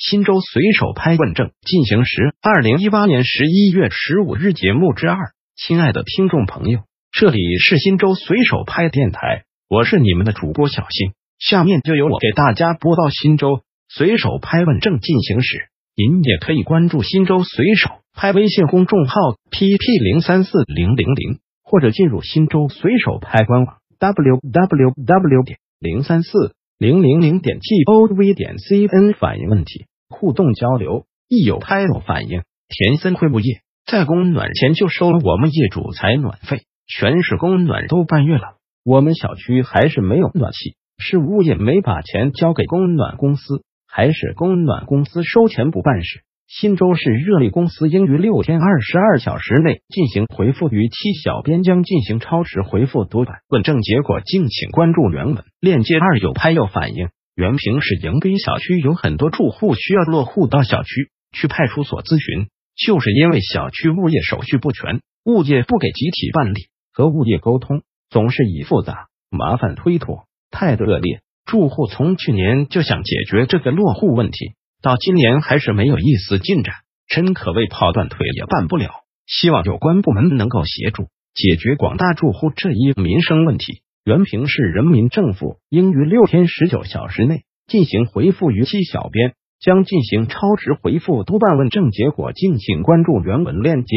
新州随手拍问政进行时，二零一八年十一月十五日节目之二。亲爱的听众朋友，这里是新州随手拍电台，我是你们的主播小新。下面就由我给大家播报新州随手拍问政进行时。您也可以关注新州随手拍微信公众号 pp 零三四零零零，或者进入新州随手拍官网 www 点零三四零零零点 gov 点 cn 反映问题。互动交流，一有拍友反应，田森会物业在供暖前就收了我们业主采暖费，全市供暖都半月了，我们小区还是没有暖气，是物业没把钱交给供暖公司，还是供暖公司收钱不办事？新州市热力公司应于六天二十二小时内进行回复逾期，小编将进行超时回复读版。问政结果，敬请关注原文链接。二有拍有反应。原平市迎宾小区有很多住户需要落户到小区去派出所咨询，就是因为小区物业手续不全，物业不给集体办理，和物业沟通总是以复杂、麻烦推脱，态度恶劣。住户从去年就想解决这个落户问题，到今年还是没有一丝进展，真可谓跑断腿也办不了。希望有关部门能够协助解决广大住户这一民生问题。原平市人民政府应于六天十九小时内进行回复逾期，小编将进行超时回复督办问政结果，敬请关注原文链接。